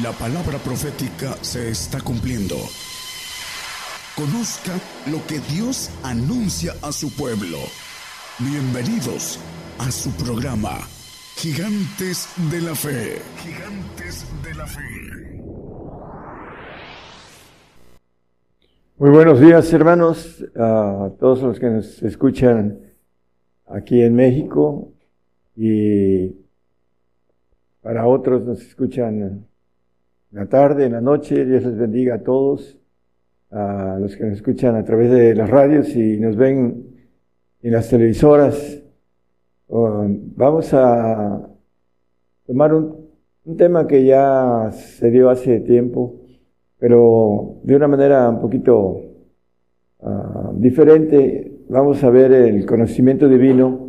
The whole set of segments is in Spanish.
La palabra profética se está cumpliendo. Conozca lo que Dios anuncia a su pueblo. Bienvenidos a su programa, Gigantes de la Fe. Gigantes de la Fe. Muy buenos días hermanos, a todos los que nos escuchan aquí en México y para otros nos escuchan en la tarde, en la noche. Dios les bendiga a todos, a los que nos escuchan a través de las radios y nos ven en las televisoras. Vamos a tomar un, tema que ya se dio hace tiempo, pero de una manera un poquito ah, diferente. Vamos a ver el conocimiento divino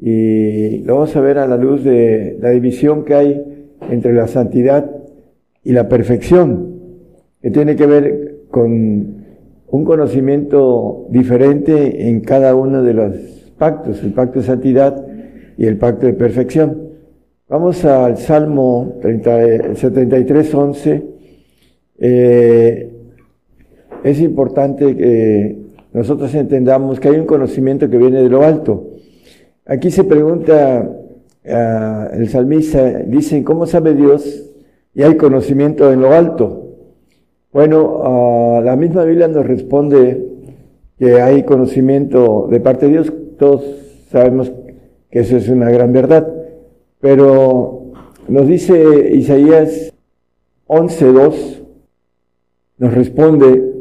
y lo vamos a ver a la luz de la división que hay entre la santidad y la perfección, que tiene que ver con un conocimiento diferente en cada uno de los pactos, el pacto de santidad y el pacto de perfección. Vamos al Salmo 73, 11. Eh, es importante que nosotros entendamos que hay un conocimiento que viene de lo alto. Aquí se pregunta uh, el salmista, dicen, ¿cómo sabe Dios y hay conocimiento en lo alto. Bueno, ah, la misma Biblia nos responde que hay conocimiento de parte de Dios. Todos sabemos que eso es una gran verdad. Pero nos dice Isaías 11.2, nos responde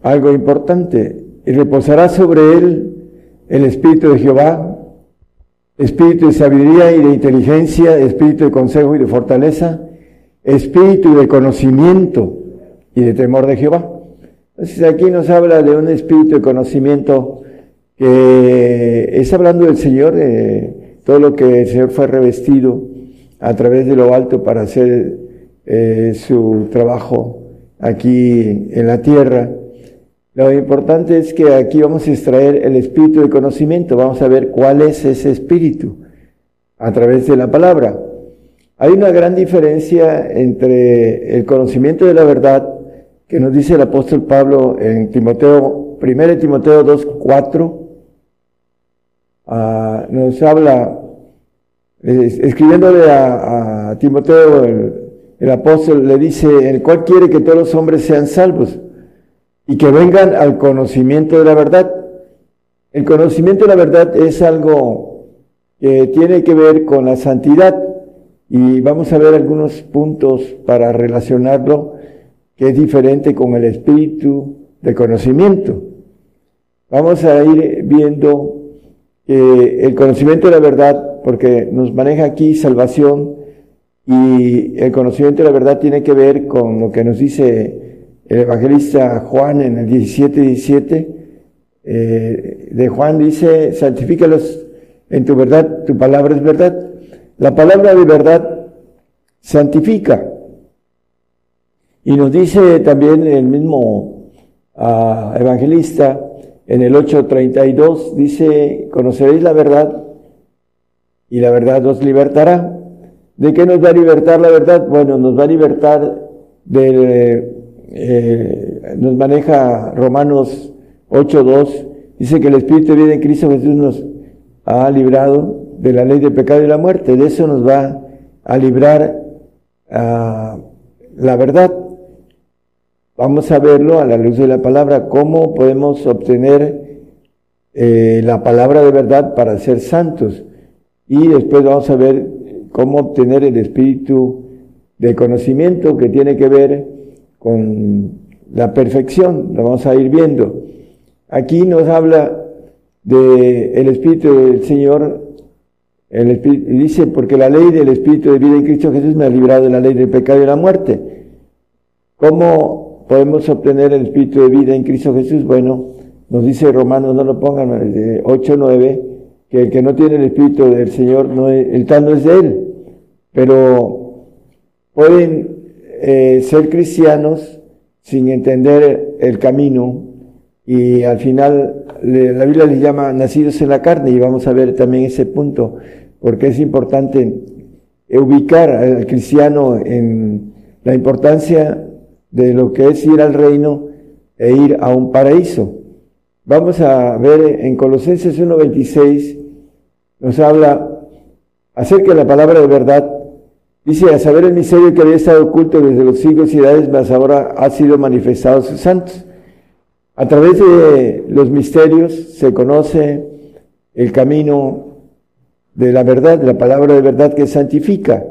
algo importante. Y reposará sobre él el Espíritu de Jehová, Espíritu de sabiduría y de inteligencia, Espíritu de consejo y de fortaleza, espíritu de conocimiento y de temor de Jehová. Entonces aquí nos habla de un espíritu de conocimiento que es hablando del Señor, de todo lo que el Señor fue revestido a través de lo alto para hacer eh, su trabajo aquí en la tierra. Lo importante es que aquí vamos a extraer el espíritu de conocimiento, vamos a ver cuál es ese espíritu a través de la palabra. Hay una gran diferencia entre el conocimiento de la verdad que nos dice el apóstol Pablo en Timoteo, 1 Timoteo 2, 4, ah, nos habla, escribiéndole a, Timoteo, el, apóstol le dice, el cual quiere que todos los hombres sean salvos y que vengan al conocimiento de la verdad. El conocimiento de la verdad es algo que tiene que ver con la santidad y vamos a ver algunos puntos para relacionarlo que es diferente con el espíritu de conocimiento. Vamos a ir viendo el conocimiento de la verdad, porque nos maneja aquí salvación, y el conocimiento de la verdad tiene que ver con lo que nos dice el evangelista Juan en el 17, 17. Eh, de Juan dice, santifícalos en tu verdad, tu palabra es verdad. La palabra de verdad santifica. Y nos dice también el mismo ah, evangelista en el 8.32, dice, conoceréis la verdad y la verdad os libertará. ¿De qué nos va a libertar la verdad? Bueno, nos va a libertar de, eh, nos maneja Romanos 8.2, dice que el Espíritu de vida en Cristo Jesús nos ha librado de la ley del pecado y la muerte. De eso nos va a librar ah, la verdad. Vamos a verlo a la luz de la palabra, cómo podemos obtener eh, la palabra de verdad para ser santos. Y después vamos a ver cómo obtener el espíritu de conocimiento que tiene que ver con la perfección. Lo vamos a ir viendo. Aquí nos habla de espíritu del Señor el Espíritu, dice, porque la ley del Espíritu de vida en Cristo Jesús me ha librado de la ley del pecado y de la muerte. ¿Cómo podemos obtener el Espíritu de vida en Cristo Jesús? Bueno, nos dice Romanos, no lo pongan, 8, 9, que el que no tiene el Espíritu del Señor, no el tal no es de él. Pero pueden eh, ser cristianos sin entender el camino y al final la Biblia les llama nacidos en la carne y vamos a ver también ese punto, porque es importante ubicar al cristiano en la importancia de lo que es ir al reino e ir a un paraíso. Vamos a ver en Colosenses 1.26, nos habla acerca de la palabra de verdad. Dice, a saber el misterio que había estado oculto desde los siglos y edades, mas ahora ha sido manifestado a sus santos. A través de los misterios se conoce el camino de la verdad, la palabra de verdad que santifica,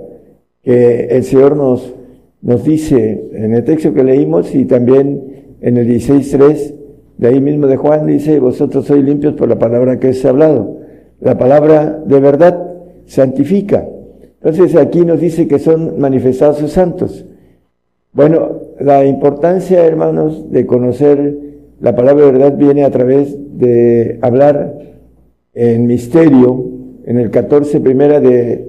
que el Señor nos, nos dice en el texto que leímos y también en el 16.3, de ahí mismo de Juan, dice, vosotros sois limpios por la palabra que es hablado. La palabra de verdad santifica. Entonces aquí nos dice que son manifestados sus santos. Bueno, la importancia, hermanos, de conocer la palabra verdad viene a través de hablar en misterio, en el 14 primera de,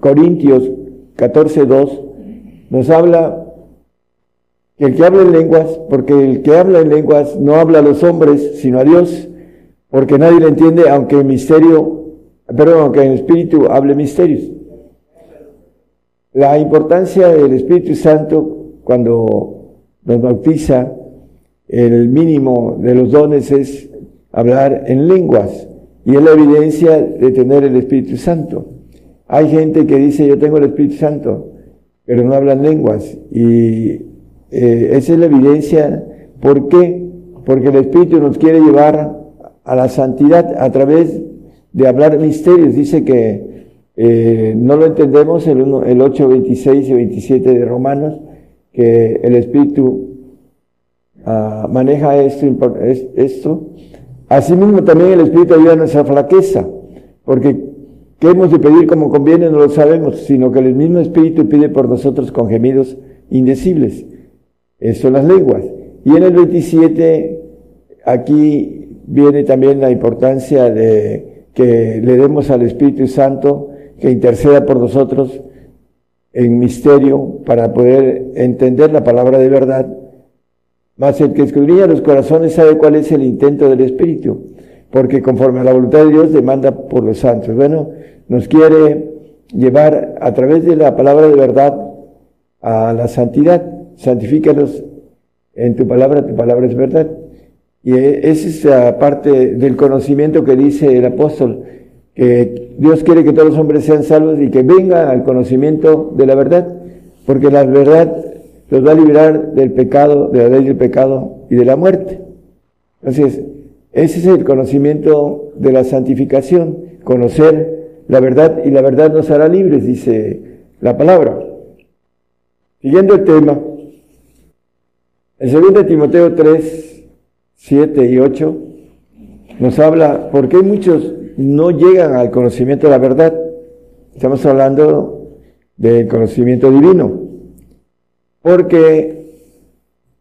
Corintios 14, 2, nos habla que el que habla en lenguas, porque el que habla en lenguas no habla a los hombres, sino a Dios, porque nadie le entiende, aunque el misterio, perdón, aunque el Espíritu hable misterios. La importancia del Espíritu Santo cuando nos bautiza, el mínimo de los dones es hablar en lenguas. Y es la evidencia de tener el Espíritu Santo. Hay gente que dice, yo tengo el Espíritu Santo, pero no hablan lenguas. Y eh, esa es la evidencia. ¿Por qué? Porque el Espíritu nos quiere llevar a la santidad a través de hablar misterios. Dice que eh, no lo entendemos, el, el 8, 26 y 27 de Romanos, que el Espíritu ah, maneja esto, esto Asimismo también el Espíritu ayuda a nuestra flaqueza, porque ¿qué hemos de pedir como conviene? No lo sabemos, sino que el mismo Espíritu pide por nosotros con gemidos indecibles. Eso son las lenguas. Y en el 27, aquí viene también la importancia de que le demos al Espíritu Santo que interceda por nosotros en misterio para poder entender la palabra de verdad mas el que escudriña los corazones sabe cuál es el intento del Espíritu, porque conforme a la voluntad de Dios demanda por los santos. Bueno, nos quiere llevar a través de la palabra de verdad a la santidad. Santifícalos en tu palabra, tu palabra es verdad. Y esa es la parte del conocimiento que dice el apóstol, que Dios quiere que todos los hombres sean salvos y que venga al conocimiento de la verdad, porque la verdad los va a liberar del pecado, de la ley del pecado y de la muerte. Entonces, ese es el conocimiento de la santificación, conocer la verdad y la verdad nos hará libres, dice la palabra. Siguiendo el tema, en 2 Timoteo 3, 7 y 8 nos habla por qué muchos no llegan al conocimiento de la verdad. Estamos hablando del conocimiento divino porque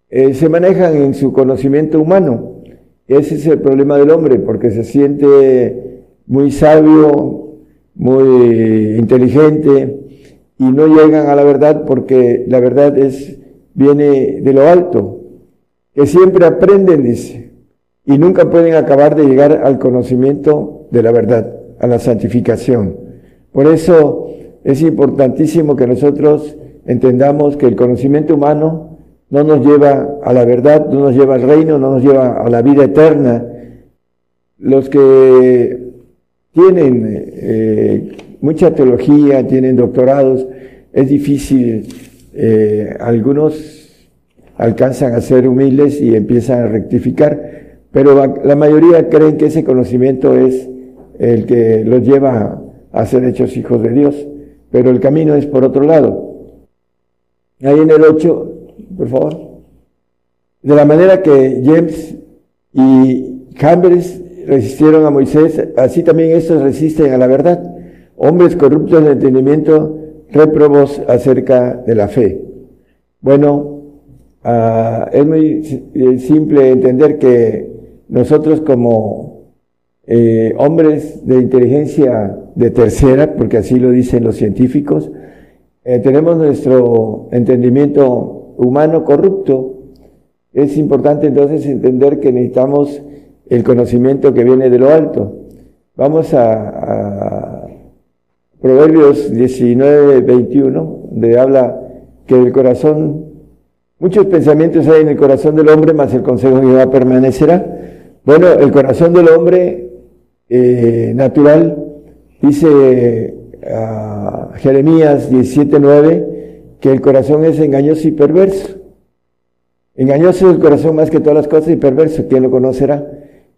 eh, se manejan en su conocimiento humano. Ese es el problema del hombre, porque se siente muy sabio, muy inteligente, y no llegan a la verdad porque la verdad es, viene de lo alto, que siempre aprenden, y nunca pueden acabar de llegar al conocimiento de la verdad, a la santificación. Por eso es importantísimo que nosotros entendamos que el conocimiento humano no nos lleva a la verdad, no nos lleva al reino, no nos lleva a la vida eterna. Los que tienen eh, mucha teología, tienen doctorados, es difícil, eh, algunos alcanzan a ser humildes y empiezan a rectificar, pero la mayoría creen que ese conocimiento es el que los lleva a ser hechos hijos de Dios, pero el camino es por otro lado. Ahí en el 8, por favor. De la manera que James y Chambers resistieron a Moisés, así también estos resisten a la verdad. Hombres corruptos de entendimiento, reprobos acerca de la fe. Bueno, ah, es muy eh, simple entender que nosotros como eh, hombres de inteligencia de tercera, porque así lo dicen los científicos, eh, tenemos nuestro entendimiento humano corrupto, es importante entonces entender que necesitamos el conocimiento que viene de lo alto. Vamos a, Proverbios 19, 21, donde habla que el corazón, muchos pensamientos hay en el corazón del hombre, más el consejo de Jehová permanecerá. Bueno, el corazón del hombre eh, natural, dice a Jeremías 17, 9, que el corazón es engañoso y perverso. Engañoso es el corazón más que todas las cosas y perverso, ¿quién lo conocerá?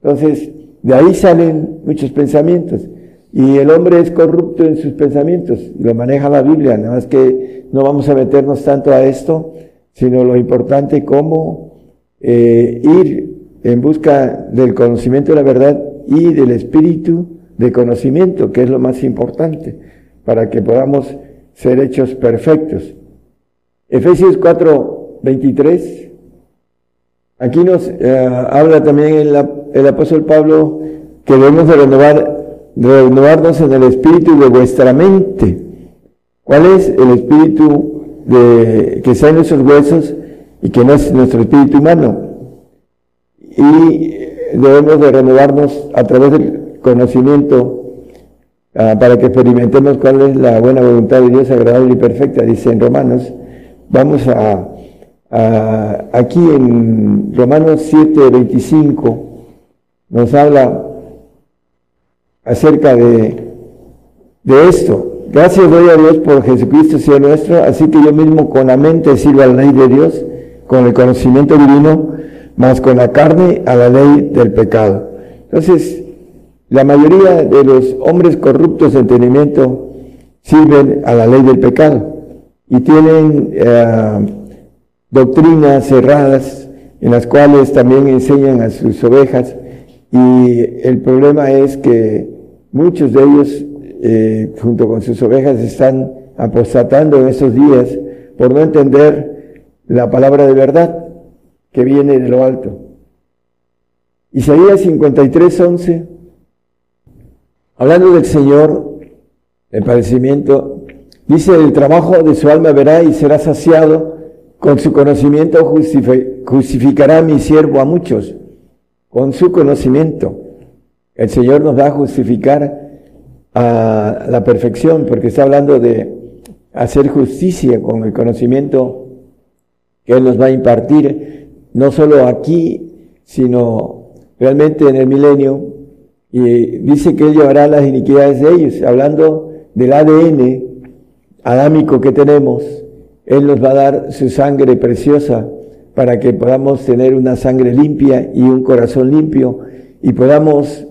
Entonces, de ahí salen muchos pensamientos. Y el hombre es corrupto en sus pensamientos, lo maneja la Biblia, nada más que no vamos a meternos tanto a esto, sino lo importante cómo eh, ir en busca del conocimiento de la verdad y del espíritu de conocimiento, que es lo más importante, para que podamos ser hechos perfectos. Efesios 4, 23, aquí nos eh, habla también el, el apóstol Pablo que debemos de renovar renovarnos en el espíritu de vuestra mente. ¿Cuál es el espíritu de, que está en nuestros huesos y que no es nuestro espíritu humano? Y debemos de renovarnos a través del conocimiento ah, para que experimentemos cuál es la buena voluntad de Dios agradable y perfecta, dice en Romanos. Vamos a, aquí en Romanos 7, 25, nos habla acerca de, de esto. Gracias doy a Dios por Jesucristo, Señor nuestro, así que yo mismo con la mente sirvo a la de Dios, con el conocimiento divino, más con la carne a la ley del pecado. Entonces, la mayoría de los hombres corruptos de entendimiento sirven a la ley del pecado y tienen eh, doctrinas cerradas en las cuales también enseñan a sus ovejas y el problema es que Muchos de ellos, eh, junto con sus ovejas, están apostatando en estos días por no entender la palabra de verdad que viene de lo alto. Isaías 53, 11, hablando del Señor, el padecimiento, dice, el trabajo de su alma verá y será saciado, con su conocimiento justificará mi siervo a muchos, con su conocimiento. El Señor nos va a justificar a la perfección, porque está hablando de hacer justicia con el conocimiento que Él nos va a impartir, no solo aquí, sino realmente en el milenio. Y dice que Él llevará las iniquidades de ellos, hablando del ADN adámico que tenemos. Él nos va a dar su sangre preciosa para que podamos tener una sangre limpia y un corazón limpio y podamos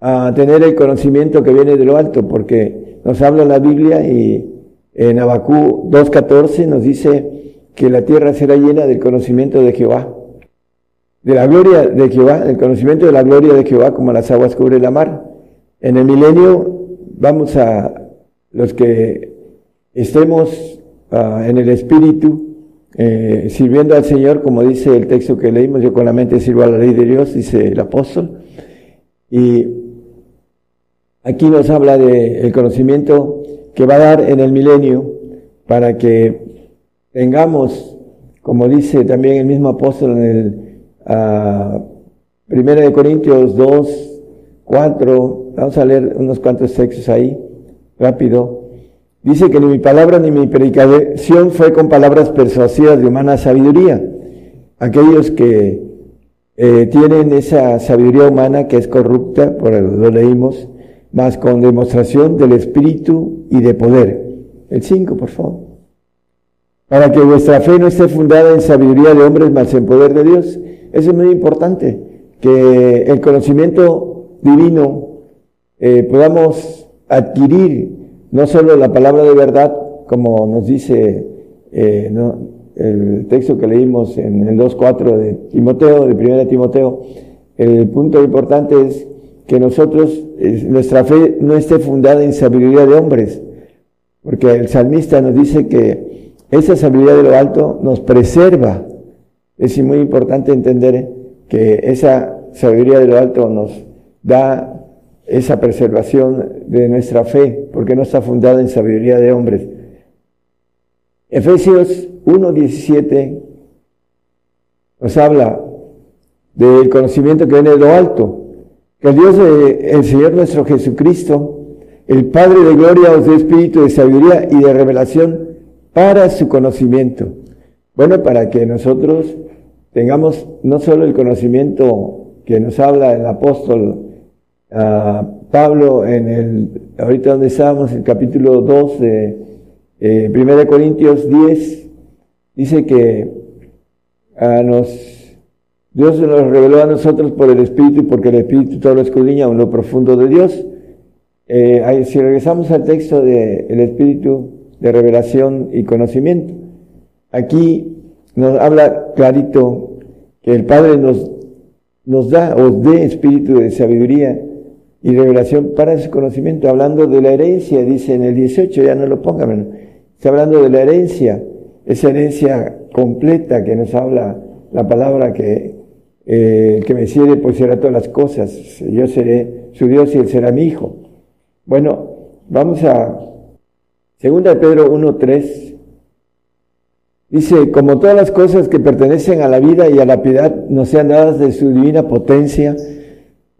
a tener el conocimiento que viene de lo alto, porque nos habla la Biblia y en Abacú 2.14 nos dice que la tierra será llena del conocimiento de Jehová, de la gloria de Jehová, el conocimiento de la gloria de Jehová como las aguas cubren la mar. En el milenio vamos a los que estemos ah, en el Espíritu, eh, sirviendo al Señor, como dice el texto que leímos, yo con la mente sirvo a la ley de Dios, dice el apóstol, y Aquí nos habla del conocimiento que va a dar en el milenio para que tengamos, como dice también el mismo apóstol en el uh, Primera de Corintios 2, 4, vamos a leer unos cuantos textos ahí, rápido. Dice que ni mi palabra ni mi predicación fue con palabras persuasivas de humana sabiduría. Aquellos que eh, tienen esa sabiduría humana que es corrupta, por lo leímos, más con demostración del Espíritu y de poder. El 5, por favor. Para que vuestra fe no esté fundada en sabiduría de hombres, más en poder de Dios. Eso es muy importante, que el conocimiento divino eh, podamos adquirir no solo la palabra de verdad, como nos dice eh, el texto que leímos en el 2.4 de Timoteo, de 1 Timoteo, el punto importante es que nosotros, nuestra fe no esté fundada en sabiduría de hombres, porque el salmista nos dice que esa sabiduría de lo alto nos preserva. Es muy importante entender que esa sabiduría de lo alto nos da esa preservación de nuestra fe, porque no está fundada en sabiduría de hombres. Efesios 1.17 nos habla del conocimiento que viene de lo alto, que el Dios del Señor nuestro Jesucristo, el Padre de gloria os dé espíritu de sabiduría y de revelación para su conocimiento. Bueno, para que nosotros tengamos no solo el conocimiento que nos habla el apóstol uh, Pablo en el, ahorita donde estábamos, el capítulo 2 de eh, 1 Corintios 10, dice que a nos, Dios nos reveló a nosotros por el Espíritu, porque el Espíritu todo lo escudriña en lo profundo de Dios. Eh, si regresamos al texto del el Espíritu de revelación y conocimiento, aquí nos habla clarito que el Padre nos, nos da, os dé espíritu de sabiduría y revelación para su conocimiento, hablando de la herencia, dice en el 18, ya no lo pongan, está hablando de la herencia, esa herencia completa que nos habla la palabra que eh, que me sirve pues será todas las cosas, yo seré su Dios y él será mi hijo. Bueno, vamos a 2 de Pedro 1.3. Dice, como todas las cosas que pertenecen a la vida y a la piedad nos sean dadas de su divina potencia,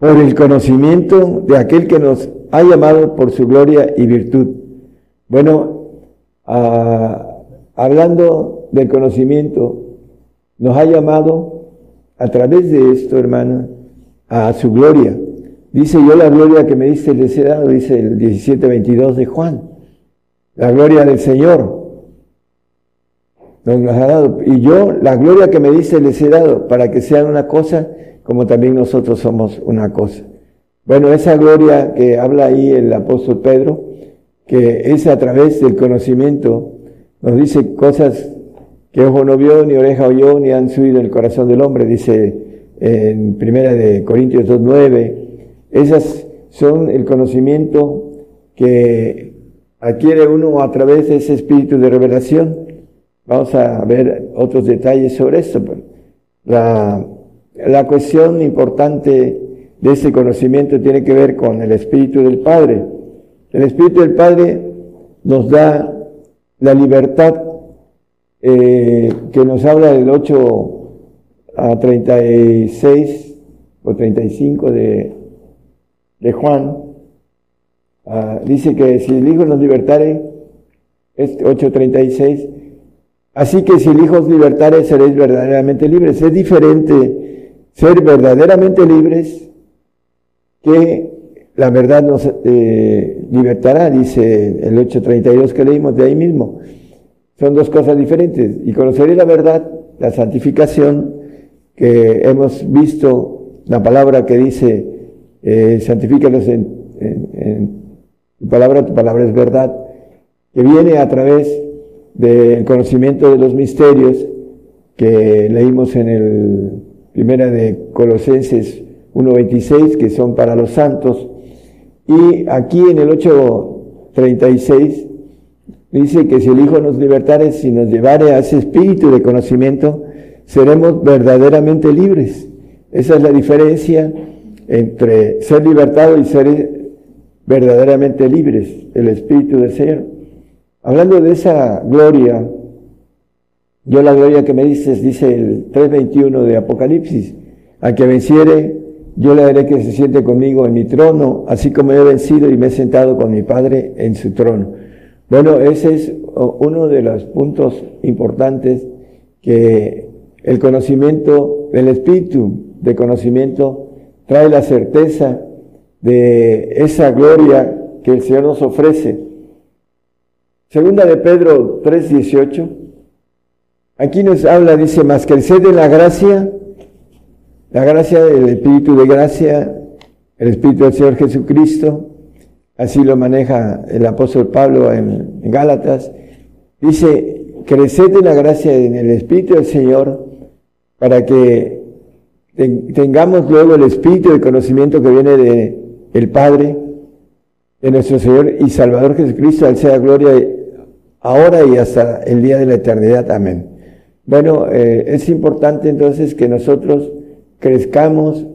por el conocimiento de aquel que nos ha llamado por su gloria y virtud. Bueno, ah, hablando del conocimiento, nos ha llamado a través de esto, hermano, a su gloria. Dice yo la gloria que me diste les he dado, dice el 17:22 de Juan. La gloria del Señor nos ha dado. Y yo la gloria que me diste les he dado para que sean una cosa como también nosotros somos una cosa. Bueno, esa gloria que habla ahí el apóstol Pedro, que es a través del conocimiento, nos dice cosas que ojo no vio, ni oreja oyó, ni han subido el corazón del hombre, dice en primera de Corintios 2.9. Esas son el conocimiento que adquiere uno a través de ese espíritu de revelación. Vamos a ver otros detalles sobre esto. La la cuestión importante de ese conocimiento tiene que ver con el Espíritu del Padre. El Espíritu del Padre nos da la libertad eh, que nos habla del 8 a 36 o 35 de, de Juan. Ah, dice que si el Hijo nos libertare, es 8.36, así que si el Hijo os libertare seréis verdaderamente libres. Es diferente ser verdaderamente libres, que la verdad nos eh, libertará, dice el 8.32 que leímos de ahí mismo. Son dos cosas diferentes. Y conocer la verdad, la santificación, que hemos visto la palabra que dice, eh, en, en, tu palabra, tu palabra es verdad, que viene a través del conocimiento de los misterios que leímos en el primera de Colosenses 1.26, que son para los santos. Y aquí en el 8.36 dice que si el Hijo nos libertare, si nos llevare a ese espíritu de conocimiento, seremos verdaderamente libres. Esa es la diferencia entre ser libertado y ser verdaderamente libres, el Espíritu del Señor. Hablando de esa gloria, yo la gloria que me dices, dice el 3.21 de Apocalipsis, a que venciere, yo le haré que se siente conmigo en mi trono, así como he vencido y me he sentado con mi Padre en su trono. Bueno, ese es uno de los puntos importantes que el conocimiento del Espíritu de conocimiento trae la certeza de esa gloria que el Señor nos ofrece. Segunda de Pedro 3.18 Aquí nos habla, dice, más que el de la gracia, la gracia del Espíritu de gracia, el Espíritu del Señor Jesucristo, así lo maneja el apóstol Pablo en, Gálatas, dice, creced en la gracia en el Espíritu del Señor para que tengamos luego el Espíritu de conocimiento que viene de el Padre, de nuestro Señor y Salvador Jesucristo, al sea gloria ahora y hasta el día de la eternidad. Amén. Bueno, eh, es importante entonces que nosotros crezcamos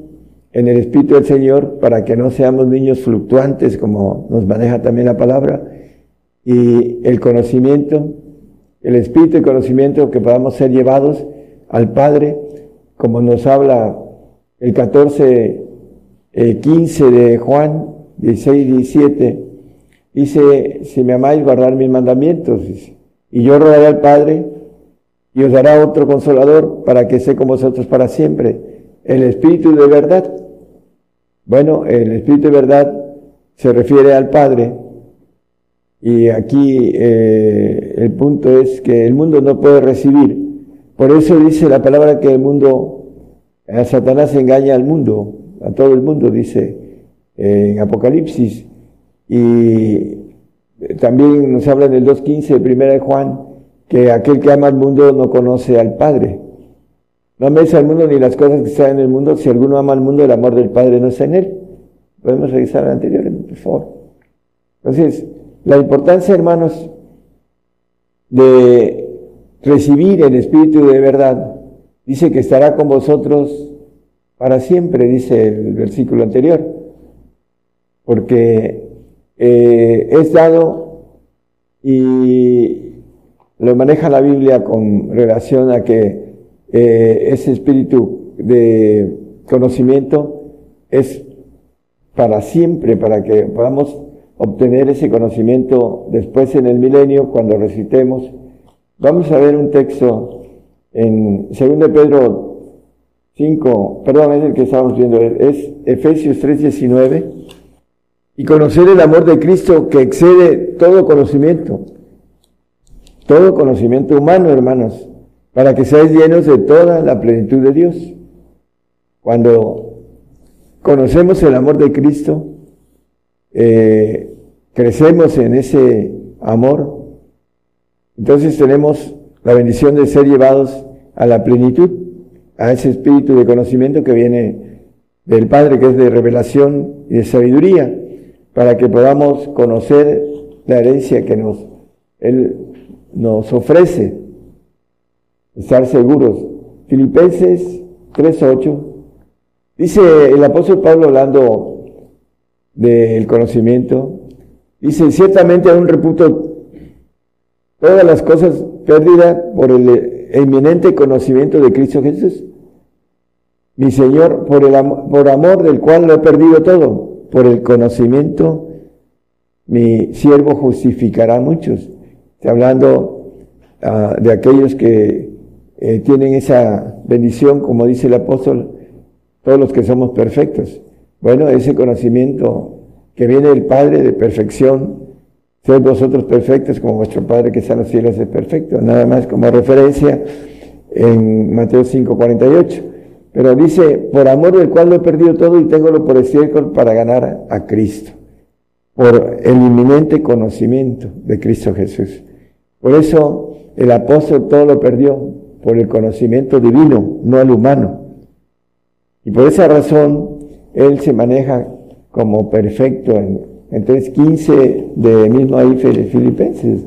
en el Espíritu del Señor para que no seamos niños fluctuantes, como nos maneja también la palabra, y el conocimiento, el Espíritu y conocimiento que podamos ser llevados al Padre, como nos habla el 14, 15 de Juan, 16 y 17, dice, si me amáis, guardar mis mandamientos. Y yo rogaré al Padre y os dará otro consolador para que esté con vosotros para siempre, el Espíritu de verdad. Bueno, el Espíritu de verdad se refiere al Padre y aquí eh, el punto es que el mundo no puede recibir. Por eso dice la palabra que el mundo, a Satanás engaña al mundo, a todo el mundo, dice en Apocalipsis. Y también nos habla en el 2.15 de Primera de Juan, que aquel que ama al mundo no conoce al Padre. No ames al mundo ni las cosas que están en el mundo. Si alguno ama al mundo, el amor del Padre no está en él. Podemos revisar al anterior, por favor. Entonces, la importancia, hermanos, de recibir el Espíritu de verdad, dice que estará con vosotros para siempre, dice el versículo anterior, porque eh, es dado y lo maneja la Biblia con relación a que eh, ese espíritu de conocimiento es para siempre, para que podamos obtener ese conocimiento después en el milenio, cuando recitemos. Vamos a ver un texto en 2 Pedro 5, perdón, es el que estábamos viendo, es Efesios 3:19, y conocer el amor de Cristo que excede todo conocimiento todo conocimiento humano, hermanos, para que seáis llenos de toda la plenitud de Dios. Cuando conocemos el amor de Cristo, eh, crecemos en ese amor, entonces tenemos la bendición de ser llevados a la plenitud, a ese espíritu de conocimiento que viene del Padre, que es de revelación y de sabiduría, para que podamos conocer la herencia que nos, Él nos ofrece. Estar seguros. Filipenses 3.8 dice el apóstol Pablo hablando del conocimiento, dice, ciertamente un reputo todas las cosas perdidas por el eminente conocimiento de Cristo Jesús, mi Señor, por, el por amor del cual lo he perdido todo, por el conocimiento, mi siervo justificará a muchos hablando ah, de aquellos que eh, tienen esa bendición, como dice el apóstol, todos los que somos perfectos. Bueno, ese conocimiento que viene del Padre de perfección, ser vosotros perfectos como vuestro Padre que está en los cielos es perfecto. Nada más como referencia en Mateo 5:48. Pero dice, por amor del cual lo he perdido todo y tengo lo por estiércol para ganar a Cristo. Por el inminente conocimiento de Cristo Jesús. Por eso el apóstol todo lo perdió por el conocimiento divino, no el humano. Y por esa razón él se maneja como perfecto en, en 3.15 de mismo ahí Filipenses.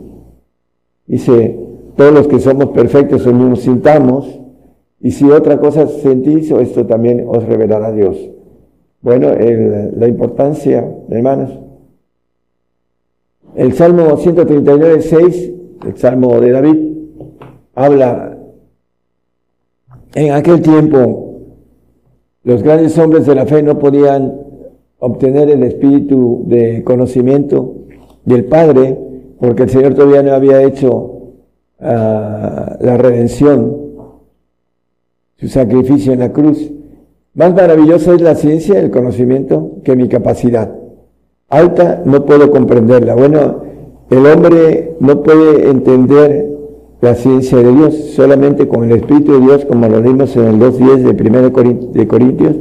Dice, todos los que somos perfectos nos sintamos, y si otra cosa sentís, esto también os revelará Dios. Bueno, la importancia, hermanos. El Salmo 139, 6 el Salmo de David, habla, en aquel tiempo los grandes hombres de la fe no podían obtener el espíritu de conocimiento del Padre, porque el Señor todavía no había hecho ah, la redención, su sacrificio en la cruz. Más maravillosa es la ciencia, el conocimiento, que mi capacidad. Alta no puedo comprenderla. Bueno, el hombre no puede entender la ciencia de Dios solamente con el Espíritu de Dios, como lo vimos en el 2.10 de 1 de Corintios,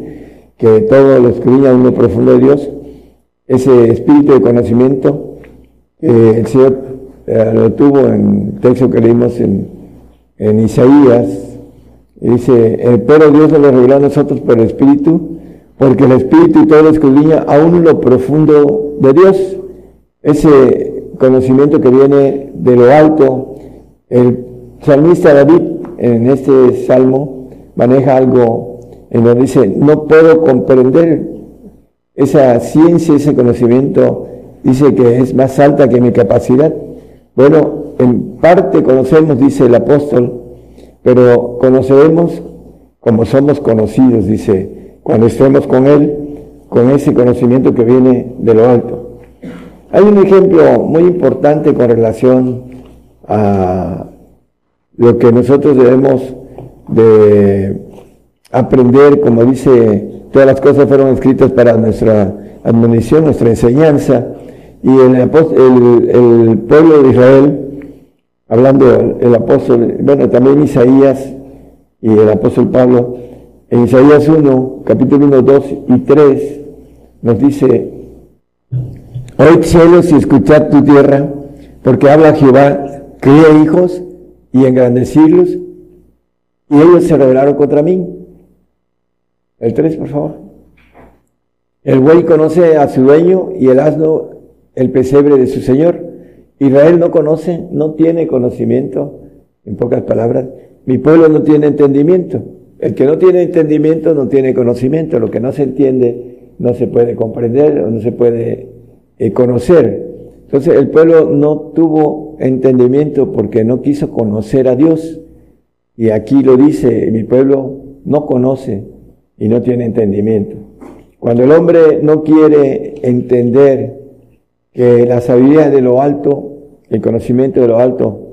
que todo lo escudriña uno profundo de Dios, ese espíritu de conocimiento, el Señor eh, lo tuvo en el texto que leímos en, Isaías, dice, eh, pero Dios lo reveló a nosotros por el Espíritu, porque el Espíritu y todo lo escudriña aún lo profundo de Dios. Ese conocimiento que viene de lo alto. El salmista David en este salmo maneja algo en donde dice, no puedo comprender esa ciencia, ese conocimiento, dice que es más alta que mi capacidad. Bueno, en parte conocemos, dice el apóstol, pero conoceremos como somos conocidos, dice, cuando estemos con Él, con ese conocimiento que viene de lo alto. Hay un ejemplo muy importante con relación a lo que nosotros debemos de aprender, como dice, todas las cosas fueron escritas para nuestra admonición, nuestra enseñanza, y el, el, pueblo de Israel, hablando el apóstol, bueno, también Isaías y el apóstol Pablo, en Isaías 1, capítulo 1, 2 y 3, nos dice, Oíd cielos y escuchad tu tierra, porque habla Jehová, cría hijos y engrandecirlos, y ellos se rebelaron contra mí. El 3, por favor. El buey conoce a su dueño y el asno el pesebre de su señor. Israel no conoce, no tiene conocimiento, en pocas palabras. Mi pueblo no tiene entendimiento. El que no tiene entendimiento no tiene conocimiento. Lo que no se entiende no se puede comprender o no se puede eh, conocer. Entonces el pueblo no tuvo entendimiento porque no quiso conocer a Dios. Y aquí lo dice, mi pueblo no conoce y no tiene entendimiento. Cuando el hombre no quiere entender que la sabiduría de lo alto, el conocimiento de lo alto,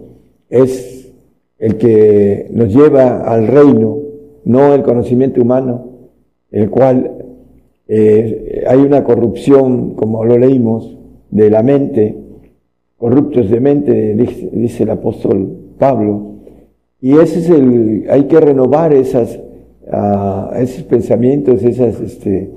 es el que nos lleva al reino, no el conocimiento humano, el cual eh, hay una corrupción, como lo leímos, de la mente, corruptos de mente, dice, el apóstol Pablo. Y ese es el, hay que renovar esas, uh, esos pensamientos, esas este,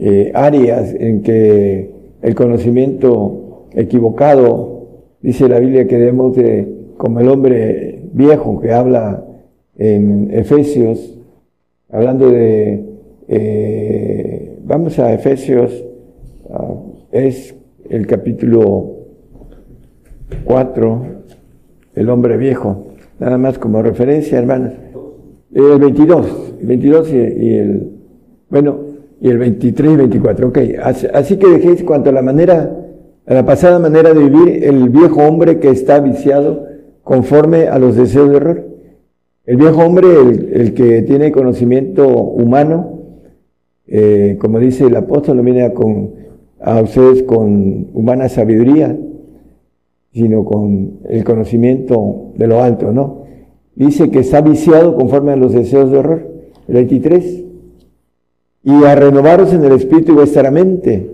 eh, áreas en que el conocimiento equivocado, dice la Biblia que debemos de, como el hombre viejo que habla en Efesios, hablando de eh, Vamos a Efesios, ah, es el capítulo 4, el hombre viejo, nada más como referencia, hermanos. El 22, el 22 y, el, bueno, y el 23 y 24, ok. Así, que dejéis cuanto a la manera, a la pasada manera de vivir el viejo hombre que está viciado conforme a los deseos de error. El viejo hombre, el que tiene conocimiento humano, eh, como dice el apóstol, no viene a, a ustedes con humana sabiduría, sino con el conocimiento de lo alto, ¿no? Dice que está viciado conforme a los deseos de horror. El 23. Y a renovaros en el espíritu vuestra mente.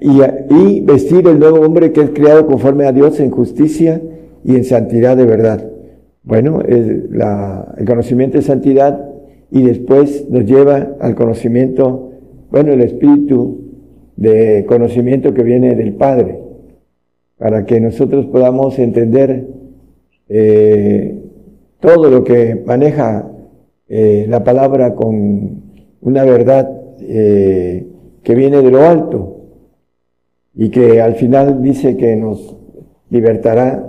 Y, y vestir el nuevo hombre que es creado conforme a Dios en justicia y en santidad de verdad. Bueno, el, el conocimiento de santidad y después nos lleva al conocimiento, bueno, el espíritu de conocimiento que viene del Padre, para que nosotros podamos entender eh, todo lo que maneja eh, la palabra con una verdad eh, que viene de lo alto y que al final dice que nos libertará,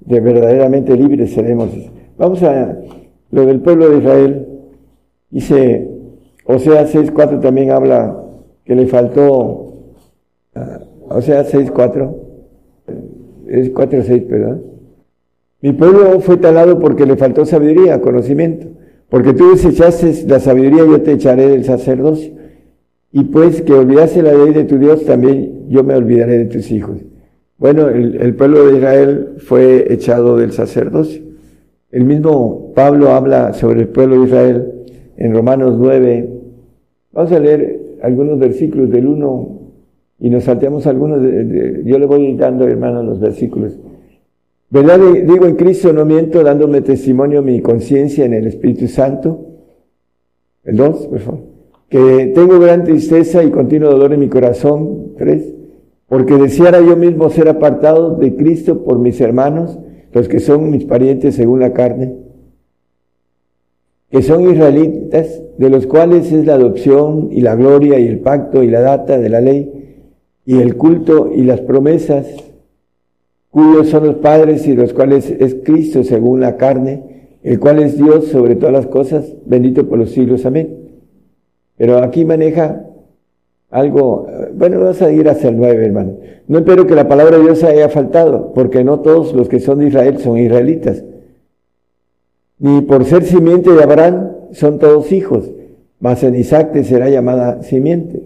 de verdaderamente libres seremos. Vamos a lo del pueblo de Israel. Dice, o sea, 6.4 también habla que le faltó, o sea, 6.4, es 4.6, ¿verdad? Mi pueblo fue talado porque le faltó sabiduría, conocimiento, porque tú desechaste la sabiduría, yo te echaré del sacerdocio. Y pues que olvidase la ley de tu Dios, también yo me olvidaré de tus hijos. Bueno, el, pueblo de Israel fue echado del sacerdocio. El mismo Pablo habla sobre el pueblo de Israel en Romanos 9. Vamos a leer algunos versículos del 1 y nos salteamos algunos. Yo le voy dando, hermano, los versículos. ¿Verdad? Digo en Cristo, no miento, dándome testimonio mi conciencia en el Espíritu Santo. El 2, por favor. Que tengo gran tristeza y continuo dolor en mi corazón. 3. Porque deseara yo mismo ser apartado de Cristo por mis hermanos, los que son mis parientes según la carne que son israelitas, de los cuales es la adopción y la gloria y el pacto y la data de la ley y el culto y las promesas, cuyos son los padres y los cuales es Cristo según la carne, el cual es Dios sobre todas las cosas, bendito por los siglos, amén. Pero aquí maneja algo, bueno, vamos a ir hacia el 9, hermano. No espero que la palabra de Dios haya faltado, porque no todos los que son de Israel son israelitas ni por ser simiente de Abraham son todos hijos, mas en Isaac te será llamada simiente.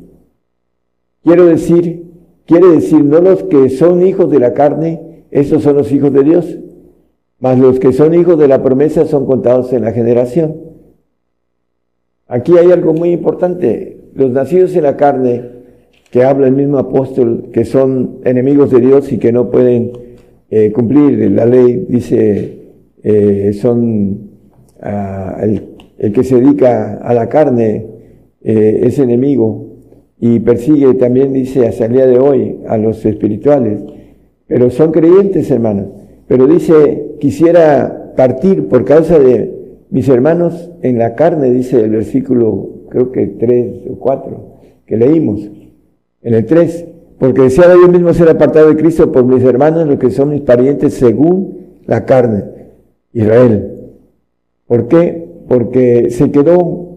Quiero decir quiere decir, no los que son hijos de la carne, estos son los hijos de Dios, mas los que son hijos de la promesa son contados en la generación. Aquí hay algo muy importante. Los nacidos en la carne, que habla el mismo apóstol, que son enemigos de Dios y que no pueden eh, cumplir la ley, dice, eh, son ah, el, que se dedica a la carne, eh, es enemigo y persigue también, dice, hasta el día de hoy a los espirituales. Pero son creyentes, hermanos. Pero dice, quisiera partir por causa de mis hermanos en la carne, dice el versículo, creo que 3 o 4, que leímos. En el 3, porque deseaba yo mismo ser apartado de Cristo por mis hermanos, los que son mis parientes según la carne, Israel. ¿Por qué? Porque se quedó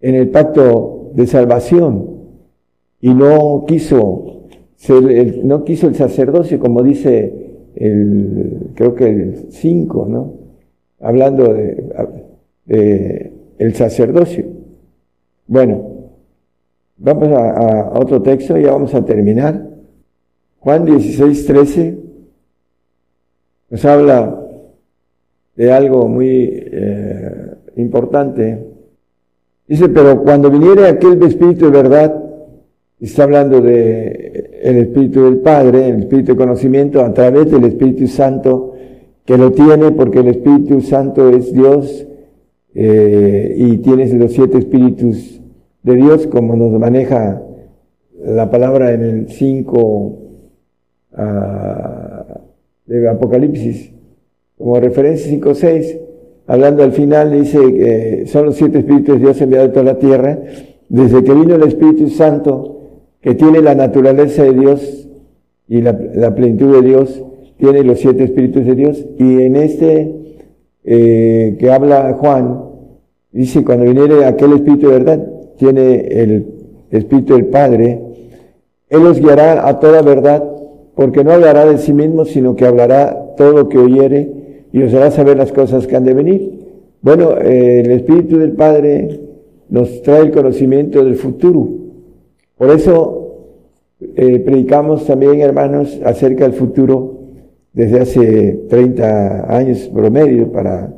en el pacto de salvación y no quiso el, no quiso el sacerdocio, como dice el, creo que el 5, ¿no? Hablando de, el sacerdocio. Bueno, vamos a, otro texto, ya vamos a terminar. Juan 16, 13 nos habla de algo muy eh, importante. Dice, pero cuando viniere aquel Espíritu de verdad, Está hablando de el Espíritu del Padre, el Espíritu de conocimiento a través del Espíritu Santo, que lo tiene porque el Espíritu Santo es Dios eh, y tienes los siete Espíritus de Dios, como nos maneja la palabra en el 5 ah, de Apocalipsis, como referencia 5 6, hablando al final, dice que son los siete Espíritus de Dios enviados a toda la tierra, desde que vino el Espíritu Santo, que tiene la naturaleza de Dios y la, plenitud de Dios, tiene los siete espíritus de Dios. Y en este eh, que habla Juan, dice, cuando viniere aquel espíritu de verdad, tiene el espíritu del Padre, Él os guiará a toda verdad, porque no hablará de sí mismo, sino que hablará todo lo que oyere y os hará saber las cosas que han de venir. Bueno, eh, el espíritu del Padre nos trae el conocimiento del futuro por eso eh, predicamos también, hermanos, acerca del futuro desde hace 30 años promedio para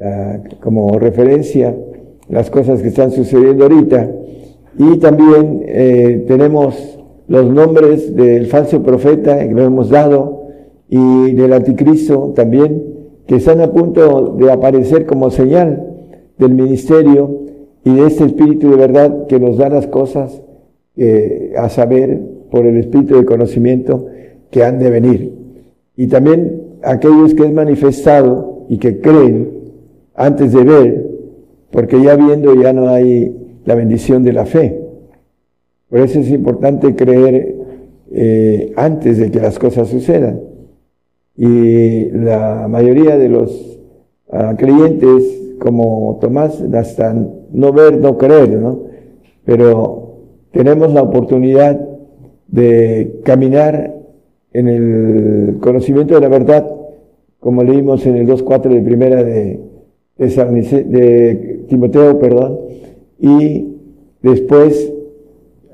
ah, como referencia las cosas que están sucediendo ahorita. Y también eh, tenemos los nombres del falso profeta que lo hemos dado y del anticristo también, que están a punto de aparecer como señal del ministerio y de este espíritu de verdad que nos da las cosas eh, a saber por el espíritu de conocimiento que han de venir. Y también aquellos que es manifestado y que creen antes de ver, porque ya viendo ya no hay la bendición de la fe. Por eso es importante creer eh, antes de que las cosas sucedan. Y la mayoría de los ah, creyentes, como Tomás, hasta no ver, no creer, ¿no? Pero tenemos la oportunidad de caminar en el conocimiento de la verdad, como leímos en el 2.4 de primera de, de, Timoteo, perdón, y después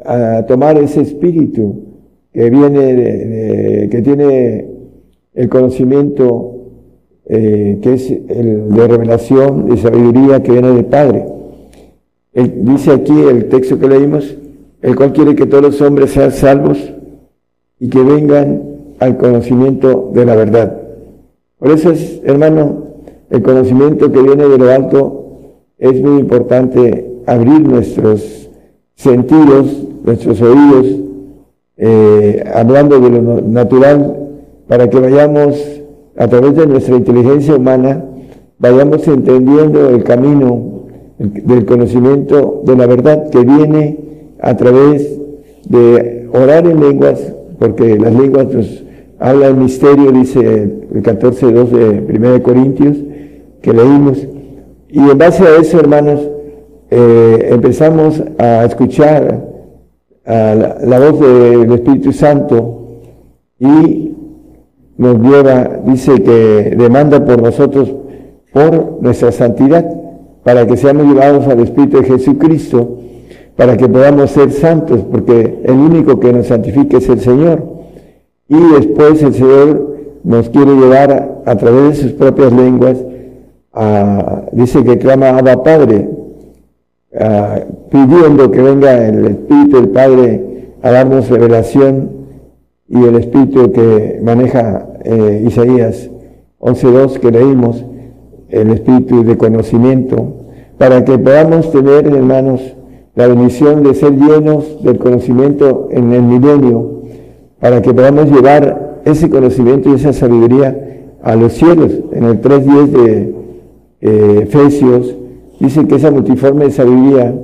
a tomar ese espíritu que viene, de, que tiene el conocimiento eh, que es el de revelación, de sabiduría que viene del Padre. dice aquí el texto que leímos, el cual quiere que todos los hombres sean salvos y que vengan al conocimiento de la verdad. Por eso es, hermano, el conocimiento que viene de lo alto es muy importante abrir nuestros sentidos, nuestros oídos, eh, hablando de lo natural, para que vayamos a través de nuestra inteligencia humana, vayamos entendiendo el camino del conocimiento de la verdad que viene a través de orar en lenguas, porque las lenguas nos habla el misterio, dice el 14.2 de 1 Corintios, que leímos. Y en base a eso, hermanos, eh, empezamos a escuchar a la, voz del Espíritu Santo y nos lleva, dice que demanda por nosotros, por nuestra santidad, para que seamos llevados al Espíritu de Jesucristo para que podamos ser santos, porque el único que nos santifica es el Señor. Y después el Señor nos quiere llevar a, través de sus propias lenguas, a, dice que clama Abba Padre, pidiendo que venga el Espíritu del Padre a darnos revelación y el Espíritu que maneja eh, Isaías 11.2 que leímos, el Espíritu de conocimiento, para que podamos tener, hermanos, la bendición de ser llenos del conocimiento en el milenio, para que podamos llevar ese conocimiento y esa sabiduría a los cielos. En el 3.10 de eh, Efesios dice que esa multiforme sabiduría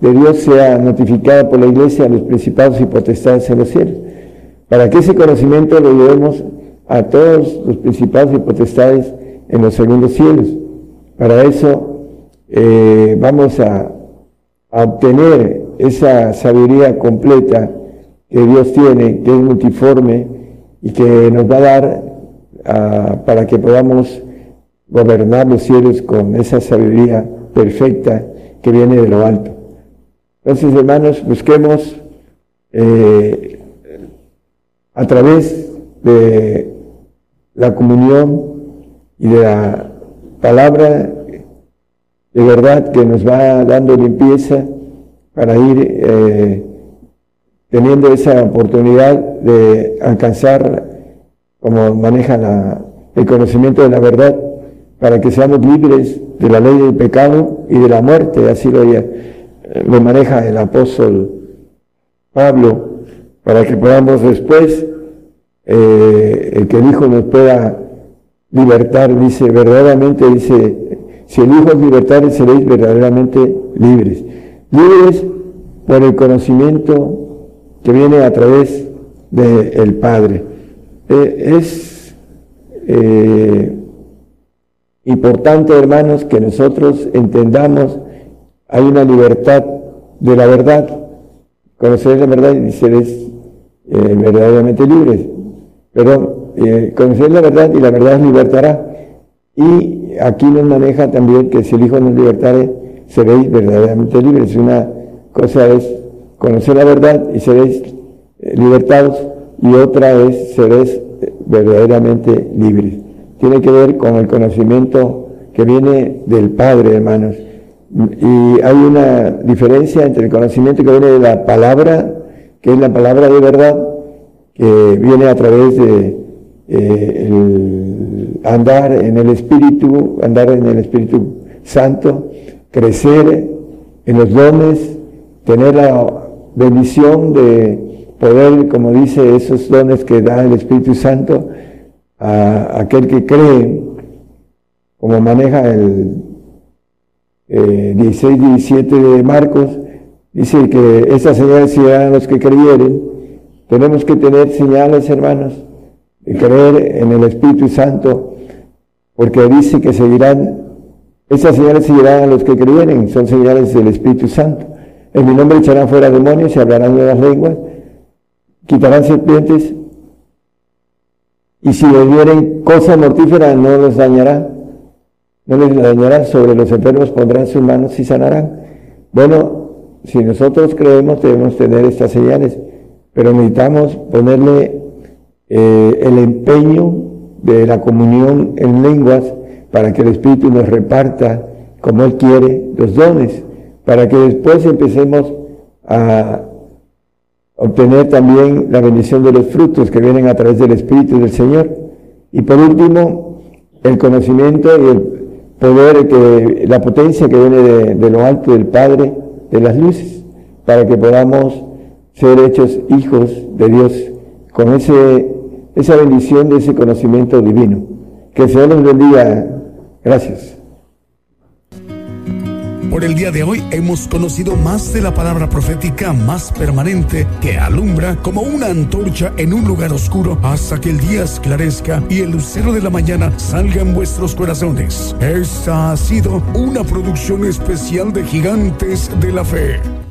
de Dios sea notificada por la iglesia a los principados y potestades en los cielos, para que ese conocimiento lo llevemos a todos los principados y potestades en los segundos cielos. Para eso eh, vamos a a obtener esa sabiduría completa que Dios tiene, que es multiforme y que nos va a dar ah, para que podamos gobernar los cielos con esa sabiduría perfecta que viene de lo alto. Entonces, hermanos, busquemos eh, a través de la comunión y de la palabra de verdad que nos va dando limpieza para ir eh, teniendo esa oportunidad de alcanzar, como maneja el conocimiento de la verdad, para que seamos libres de la ley del pecado y de la muerte, así lo, lo maneja el apóstol Pablo, para que podamos después, eh, el que el Hijo nos pueda libertar, dice, verdaderamente, dice, si el Hijo es libertad, seréis verdaderamente libres. Libres por el conocimiento que viene a través del Padre. Eh, es eh, importante, hermanos, que nosotros entendamos, hay una libertad de la verdad. Conocer la verdad y seréis eh, verdaderamente libres. Perdón, conocer la verdad y la verdad os libertará. Y aquí nos maneja también que si el Hijo nos libertare, seréis verdaderamente libres. Una cosa es conocer la verdad y seréis eh, libertados, y otra es seréis eh, verdaderamente libres. Tiene que ver con el conocimiento que viene del Padre, hermanos. Y hay una diferencia entre el conocimiento que viene de la palabra, que es la palabra de verdad, que viene a través de eh, andar en el Espíritu, andar en el Espíritu Santo, crecer en los dones, tener la bendición de poder, como dice, esos dones que da el Espíritu Santo a aquel que cree, como maneja el 16, 17 de Marcos, dice que estas señales serán los que creyeren. Tenemos que tener señales, hermanos, de creer en el Espíritu Santo, porque dice que seguirán, esas señales seguirán a los que creyeren, son señales del Espíritu Santo. En mi nombre echarán fuera demonios y hablarán nuevas lenguas, quitarán serpientes, y si vieren cosa mortífera no los dañará, no les dañará, sobre los enfermos pondrán sus manos y sanarán. Bueno, si nosotros creemos debemos tener estas señales, pero necesitamos ponerle eh, el empeño de la comunión en lenguas para que el Espíritu nos reparta como Él quiere los dones, para que después empecemos a obtener también la bendición de los frutos que vienen a través del Espíritu del Señor. Y por último, el conocimiento y el poder, que, la potencia que viene de, de lo alto del Padre de las luces, para que podamos ser hechos hijos de Dios con ese esa bendición de ese conocimiento divino. Que el Señor nos bendiga. Gracias. Por el día de hoy hemos conocido más de la palabra profética más permanente que alumbra como una antorcha en un lugar oscuro hasta que el día esclarezca y el lucero de la mañana salga en vuestros corazones. Esta ha sido una producción especial de Gigantes de la Fe.